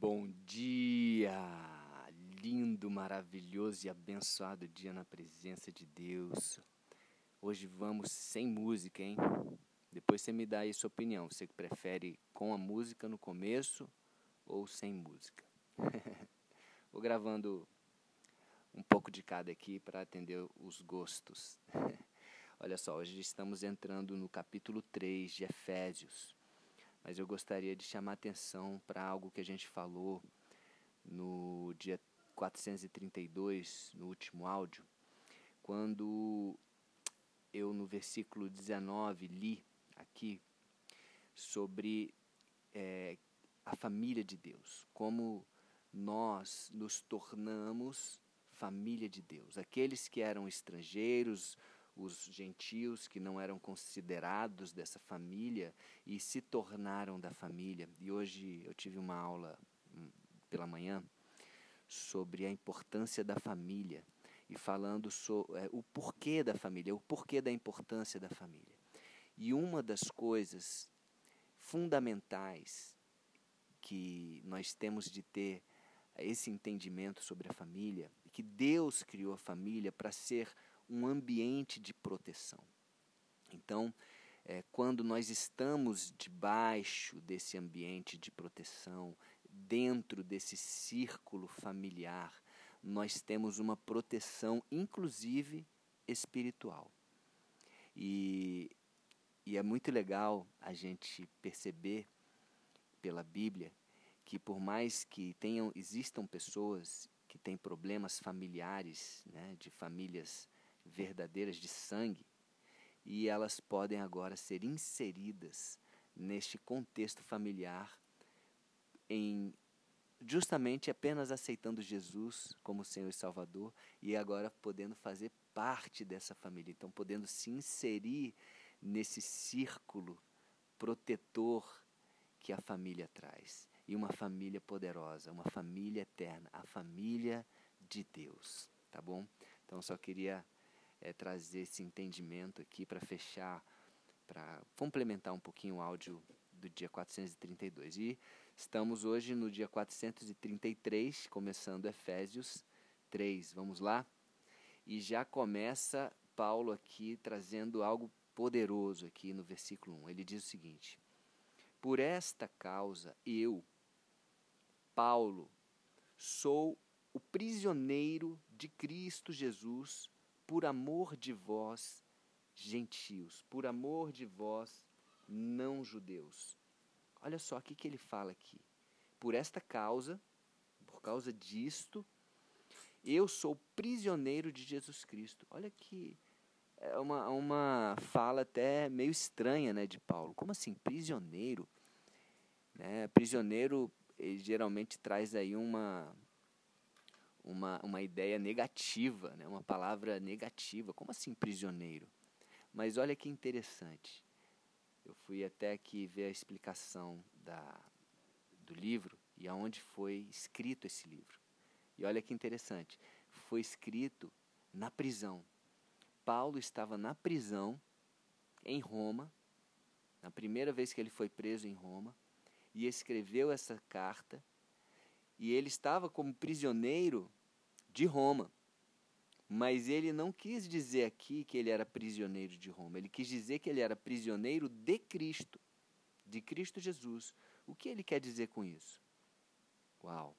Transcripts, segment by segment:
Bom dia! Lindo, maravilhoso e abençoado dia na presença de Deus. Hoje vamos sem música, hein? Depois você me dá aí sua opinião. Você que prefere com a música no começo ou sem música? Vou gravando um pouco de cada aqui para atender os gostos. Olha só, hoje estamos entrando no capítulo 3 de Efésios mas eu gostaria de chamar atenção para algo que a gente falou no dia 432, no último áudio, quando eu no versículo 19 li aqui sobre é, a família de Deus, como nós nos tornamos família de Deus. Aqueles que eram estrangeiros, os gentios que não eram considerados dessa família e se tornaram da família. E hoje eu tive uma aula hum, pela manhã sobre a importância da família e falando sobre é, o porquê da família, o porquê da importância da família. E uma das coisas fundamentais que nós temos de ter esse entendimento sobre a família, que Deus criou a família para ser um ambiente de proteção. Então, é, quando nós estamos debaixo desse ambiente de proteção, dentro desse círculo familiar, nós temos uma proteção, inclusive espiritual. E, e é muito legal a gente perceber pela Bíblia que por mais que tenham existam pessoas que têm problemas familiares, né, de famílias verdadeiras de sangue, e elas podem agora ser inseridas neste contexto familiar em justamente apenas aceitando Jesus como Senhor e Salvador e agora podendo fazer parte dessa família, então podendo se inserir nesse círculo protetor que a família traz. E uma família poderosa, uma família eterna, a família de Deus, tá bom? Então só queria é, trazer esse entendimento aqui para fechar, para complementar um pouquinho o áudio do dia 432. E estamos hoje no dia 433, começando Efésios 3. Vamos lá? E já começa Paulo aqui trazendo algo poderoso aqui no versículo 1. Ele diz o seguinte: Por esta causa eu, Paulo, sou o prisioneiro de Cristo Jesus por amor de vós, gentios, por amor de vós, não judeus. Olha só o que, ele fala aqui. Por esta causa, por causa disto, eu sou prisioneiro de Jesus Cristo. Olha que é uma, uma fala até meio estranha né, de Paulo. Como assim, prisioneiro? Né, prisioneiro geralmente traz aí uma, uma, uma ideia negativa, né? uma palavra negativa. Como assim prisioneiro? Mas olha que interessante. Eu fui até aqui ver a explicação da, do livro e aonde foi escrito esse livro. E olha que interessante. Foi escrito na prisão. Paulo estava na prisão em Roma, na primeira vez que ele foi preso em Roma, e escreveu essa carta e ele estava como prisioneiro de Roma. Mas ele não quis dizer aqui que ele era prisioneiro de Roma. Ele quis dizer que ele era prisioneiro de Cristo, de Cristo Jesus. O que ele quer dizer com isso? Uau,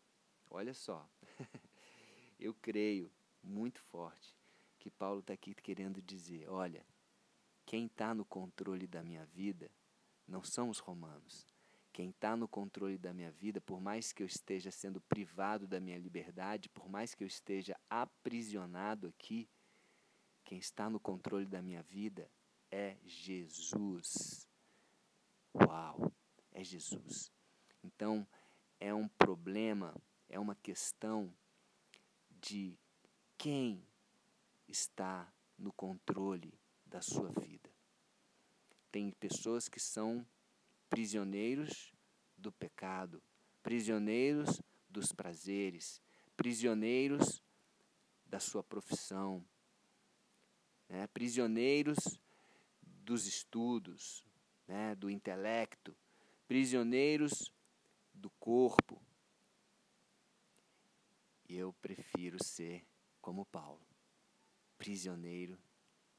olha só. Eu creio muito forte que Paulo está aqui querendo dizer: olha, quem está no controle da minha vida não são os romanos, quem está no controle da minha vida, por mais que eu esteja sendo privado da minha liberdade, por mais que eu esteja aprisionado aqui, quem está no controle da minha vida é Jesus. Uau, é Jesus. Então, é um problema, é uma questão de quem está no controle da sua vida. Tem pessoas que são prisioneiros do pecado, prisioneiros dos prazeres, prisioneiros da sua profissão, né? prisioneiros dos estudos, né? do intelecto, prisioneiros do corpo, E eu prefiro ser como Paulo, prisioneiro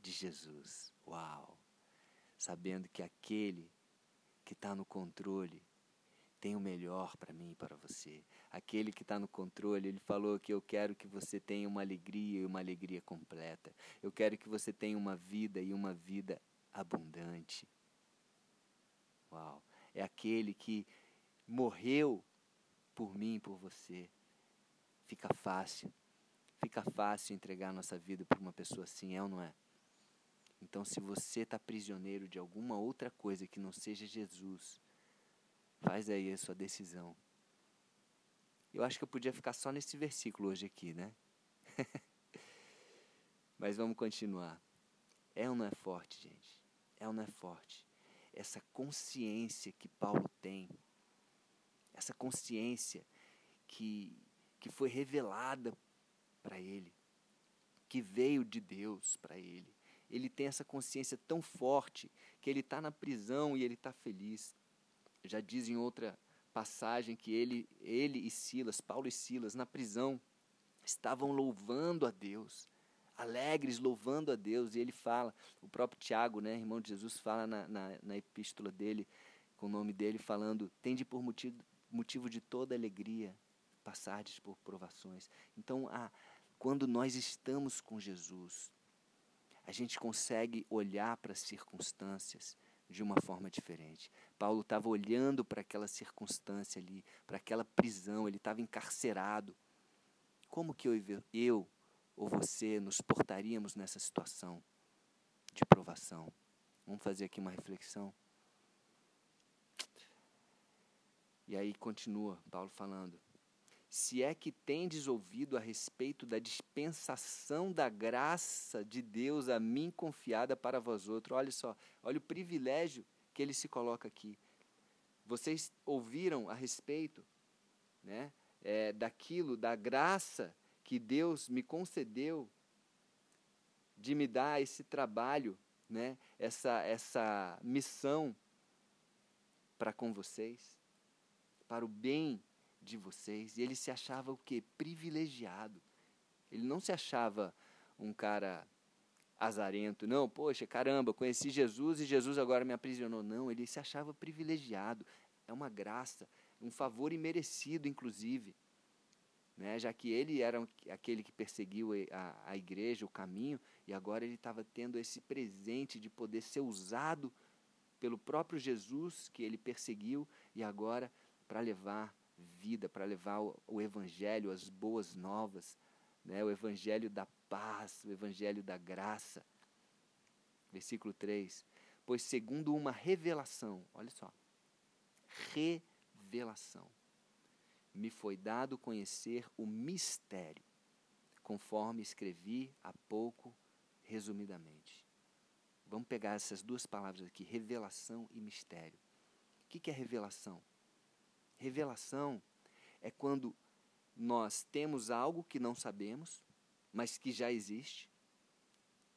de Jesus. Uau! Sabendo que aquele que está no controle tem o melhor para mim e para você. Aquele que está no controle, ele falou que eu quero que você tenha uma alegria e uma alegria completa. Eu quero que você tenha uma vida e uma vida abundante. Uau! É aquele que morreu por mim e por você. Fica fácil. Fica fácil entregar nossa vida para uma pessoa assim, é ou não é? Então, se você está prisioneiro de alguma outra coisa que não seja Jesus, faz aí a sua decisão. Eu acho que eu podia ficar só nesse versículo hoje aqui, né? Mas vamos continuar. É ou não é forte, gente? É ou não é forte? Essa consciência que Paulo tem, essa consciência que, que foi revelada para ele, que veio de Deus para ele. Ele tem essa consciência tão forte que ele está na prisão e ele está feliz. Já diz em outra passagem que ele, ele e Silas, Paulo e Silas, na prisão, estavam louvando a Deus, alegres, louvando a Deus. E ele fala, o próprio Tiago, né, irmão de Jesus, fala na, na, na epístola dele, com o nome dele, falando: tende por motivo, motivo de toda alegria passardes por provações. Então, a, quando nós estamos com Jesus, a gente consegue olhar para as circunstâncias de uma forma diferente. Paulo estava olhando para aquela circunstância ali, para aquela prisão, ele estava encarcerado. Como que eu, eu ou você nos portaríamos nessa situação de provação? Vamos fazer aqui uma reflexão. E aí continua Paulo falando: se é que tendes ouvido a respeito da dispensação da graça de Deus a mim confiada para vós outros. Olha só, olha o privilégio que ele se coloca aqui. Vocês ouviram a respeito né, é, daquilo, da graça que Deus me concedeu de me dar esse trabalho, né, essa, essa missão para com vocês, para o bem de vocês. E ele se achava o quê? Privilegiado. Ele não se achava um cara azarento. Não, poxa, caramba, conheci Jesus e Jesus agora me aprisionou. Não, ele se achava privilegiado. É uma graça, um favor imerecido, inclusive. Né? Já que ele era aquele que perseguiu a, a igreja, o caminho, e agora ele estava tendo esse presente de poder ser usado pelo próprio Jesus que ele perseguiu e agora para levar vida, para levar o, o Evangelho, as boas novas, né? o Evangelho da paz, o Evangelho da graça. Versículo 3: Pois segundo uma revelação, olha só, revelação, me foi dado conhecer o mistério, conforme escrevi há pouco, resumidamente. Vamos pegar essas duas palavras aqui, revelação e mistério. O que é revelação? Revelação é quando nós temos algo que não sabemos, mas que já existe,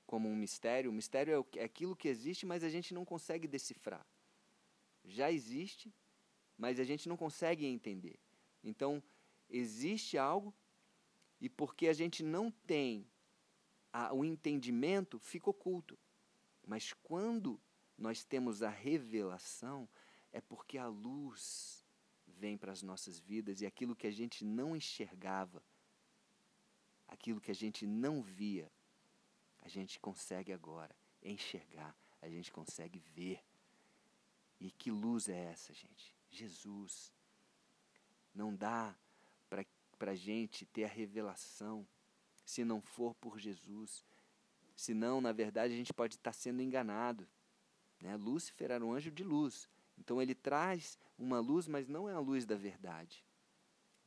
como um mistério. O mistério é, é aquilo que existe, mas a gente não consegue decifrar. Já existe, mas a gente não consegue entender. Então, existe algo, e porque a gente não tem a, o entendimento, fica oculto. Mas quando nós temos a revelação, é porque a luz vem para as nossas vidas e aquilo que a gente não enxergava, aquilo que a gente não via, a gente consegue agora enxergar, a gente consegue ver. E que luz é essa, gente? Jesus. Não dá para a gente ter a revelação se não for por Jesus. Senão, na verdade, a gente pode estar sendo enganado. Né? Lúcifer era um anjo de luz. Então ele traz uma luz, mas não é a luz da verdade.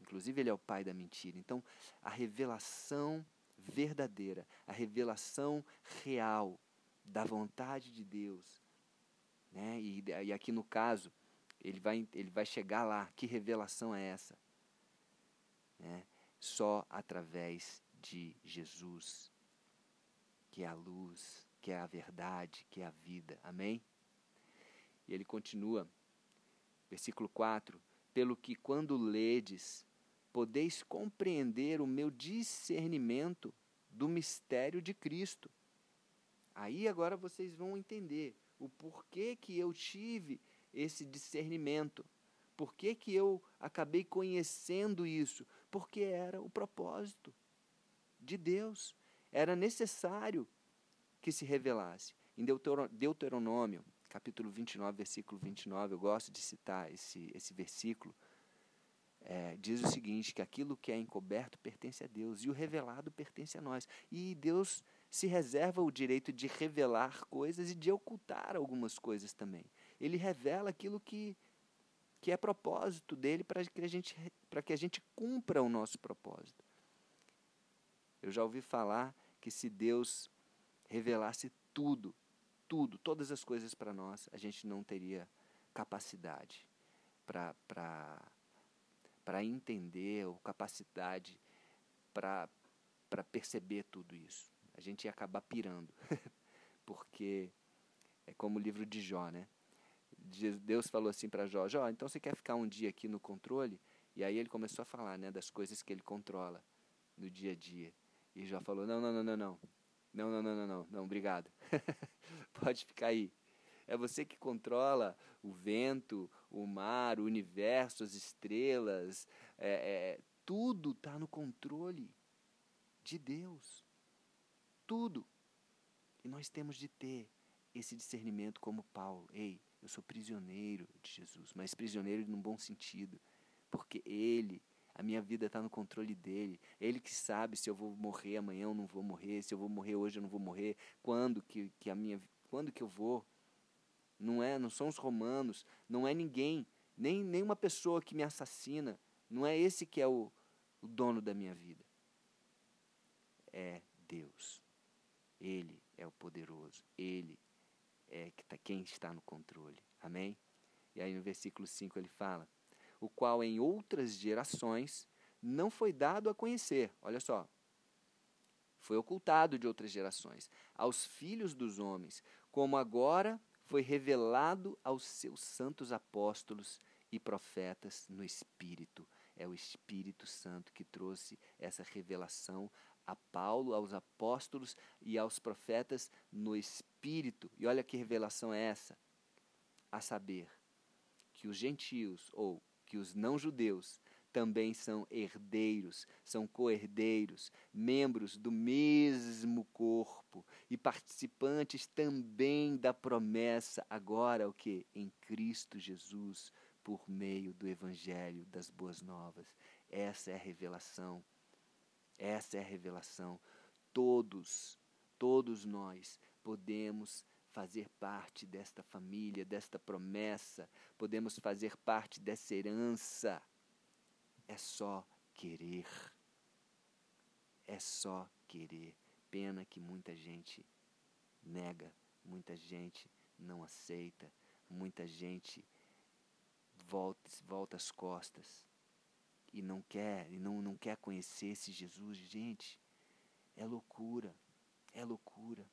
Inclusive, ele é o pai da mentira. Então, a revelação verdadeira, a revelação real da vontade de Deus. Né? E, e aqui no caso, ele vai, ele vai chegar lá. Que revelação é essa? Né? Só através de Jesus, que é a luz, que é a verdade, que é a vida. Amém? ele continua, versículo 4: Pelo que quando ledes podeis compreender o meu discernimento do mistério de Cristo. Aí agora vocês vão entender o porquê que eu tive esse discernimento. Por que, que eu acabei conhecendo isso? Porque era o propósito de Deus. Era necessário que se revelasse. Em Deuteronômio, capítulo 29, versículo 29, eu gosto de citar esse, esse versículo, é, diz o seguinte: que aquilo que é encoberto pertence a Deus e o revelado pertence a nós. E Deus se reserva o direito de revelar coisas e de ocultar algumas coisas também. Ele revela aquilo que, que é propósito dele para que, a gente, que a gente cumpra o nosso propósito. Eu já ouvi falar que se Deus revelasse tudo, tudo, todas as coisas para nós, a gente não teria capacidade para entender ou capacidade para perceber tudo isso. A gente ia acabar pirando, porque é como o livro de Jó, né? Deus falou assim para Jó, Jó, então você quer ficar um dia aqui no controle? E aí ele começou a falar, né, das coisas que ele controla no dia a dia. E Jó falou, não, não, não, não, não, não, não, não, não, não, não obrigado. Pode ficar aí. É você que controla o vento, o mar, o universo, as estrelas. É, é, tudo está no controle de Deus. Tudo. E nós temos de ter esse discernimento como Paulo. Ei, eu sou prisioneiro de Jesus, mas prisioneiro num bom sentido. Porque Ele a minha vida está no controle dele. Ele que sabe se eu vou morrer amanhã ou não vou morrer, se eu vou morrer hoje ou não vou morrer, quando que, que a minha quando que eu vou não é, não são os romanos, não é ninguém, nem nenhuma pessoa que me assassina, não é esse que é o, o dono da minha vida. É Deus. Ele é o poderoso, ele é que tá, quem está no controle. Amém? E aí no versículo 5 ele fala: o qual em outras gerações não foi dado a conhecer. Olha só. Foi ocultado de outras gerações, aos filhos dos homens, como agora foi revelado aos seus santos apóstolos e profetas no Espírito. É o Espírito Santo que trouxe essa revelação a Paulo, aos apóstolos e aos profetas no Espírito. E olha que revelação é essa: a saber, que os gentios ou que os não-judeus também são herdeiros, são co-herdeiros, membros do mesmo corpo e participantes também da promessa, agora o que? Em Cristo Jesus, por meio do Evangelho das Boas Novas. Essa é a revelação. Essa é a revelação. Todos, todos nós podemos fazer parte desta família, desta promessa, podemos fazer parte dessa herança é só querer. É só querer. Pena que muita gente nega, muita gente não aceita, muita gente volta, volta as costas e não quer, e não, não quer conhecer esse Jesus. Gente, é loucura, é loucura.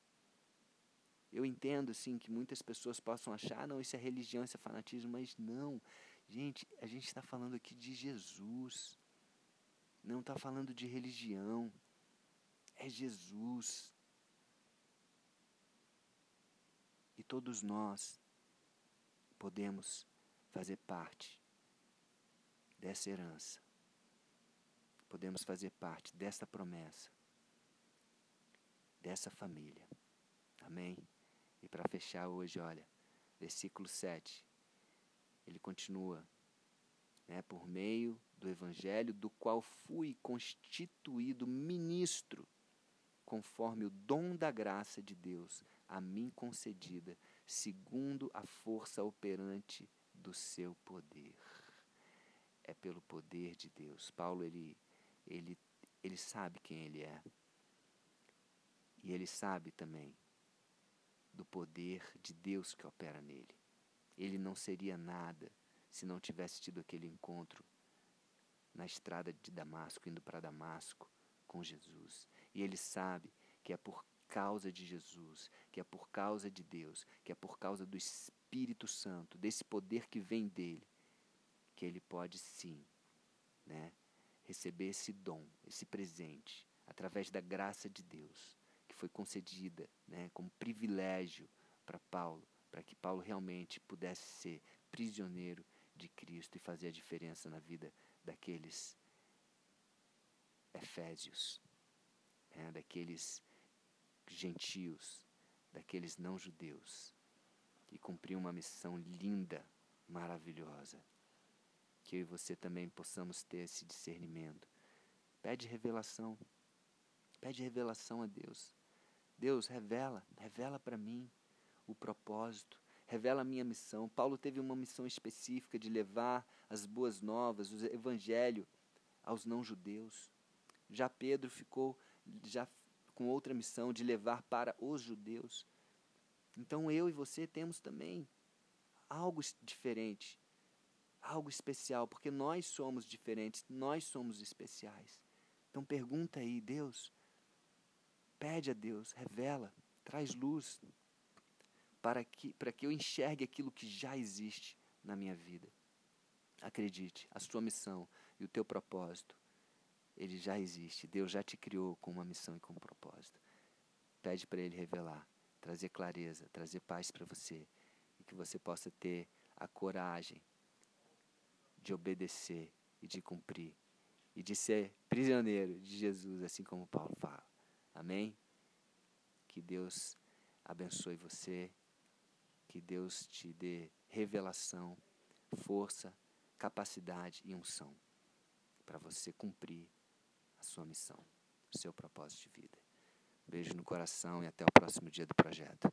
Eu entendo, sim, que muitas pessoas possam achar, não, isso é religião, isso é fanatismo, mas não. Gente, a gente está falando aqui de Jesus. Não está falando de religião. É Jesus. E todos nós podemos fazer parte dessa herança. Podemos fazer parte dessa promessa, dessa família. Amém? E para fechar hoje, olha, versículo 7 ele continua, né, por meio do Evangelho, do qual fui constituído ministro, conforme o dom da graça de Deus a mim concedida, segundo a força operante do seu poder. É pelo poder de Deus. Paulo ele ele ele sabe quem ele é. E ele sabe também do poder de Deus que opera nele. Ele não seria nada se não tivesse tido aquele encontro na estrada de Damasco, indo para Damasco com Jesus. E ele sabe que é por causa de Jesus, que é por causa de Deus, que é por causa do Espírito Santo, desse poder que vem dele, que ele pode sim, né, receber esse dom, esse presente, através da graça de Deus, foi concedida né, como privilégio para Paulo, para que Paulo realmente pudesse ser prisioneiro de Cristo e fazer a diferença na vida daqueles efésios, né, daqueles gentios, daqueles não judeus, e cumprir uma missão linda, maravilhosa. Que eu e você também possamos ter esse discernimento. Pede revelação. Pede revelação a Deus. Deus, revela, revela para mim o propósito, revela a minha missão. Paulo teve uma missão específica de levar as boas novas, o evangelho aos não-judeus. Já Pedro ficou já com outra missão de levar para os judeus. Então eu e você temos também algo diferente, algo especial, porque nós somos diferentes, nós somos especiais. Então pergunta aí, Deus, pede a Deus, revela, traz luz para que, para que eu enxergue aquilo que já existe na minha vida. Acredite, a sua missão e o teu propósito, ele já existe. Deus já te criou com uma missão e com um propósito. Pede para Ele revelar, trazer clareza, trazer paz para você e que você possa ter a coragem de obedecer e de cumprir e de ser prisioneiro de Jesus, assim como Paulo fala. Amém? Que Deus abençoe você que Deus te dê revelação, força, capacidade e unção para você cumprir a sua missão, o seu propósito de vida. Beijo no coração e até o próximo dia do projeto.